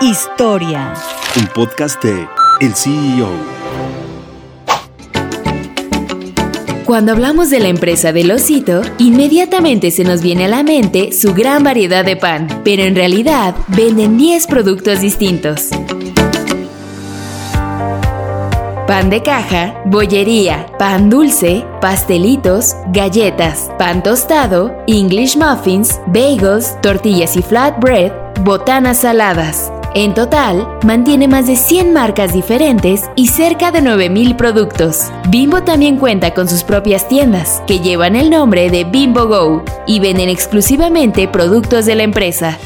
Historia. Un podcast de El CEO. Cuando hablamos de la empresa del osito, inmediatamente se nos viene a la mente su gran variedad de pan, pero en realidad venden 10 productos distintos. Pan de caja, bollería, pan dulce, pastelitos, galletas, pan tostado, English muffins, bagels, tortillas y flatbread, botanas saladas. En total, mantiene más de 100 marcas diferentes y cerca de 9.000 productos. Bimbo también cuenta con sus propias tiendas, que llevan el nombre de Bimbo Go y venden exclusivamente productos de la empresa.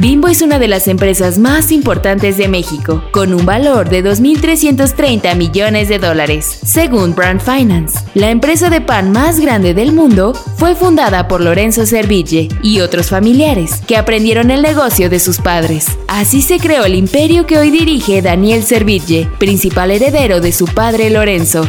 Bimbo es una de las empresas más importantes de México, con un valor de 2.330 millones de dólares, según Brand Finance. La empresa de pan más grande del mundo fue fundada por Lorenzo Serville y otros familiares que aprendieron el negocio de sus padres. Así se creó el imperio que hoy dirige Daniel Serville, principal heredero de su padre Lorenzo.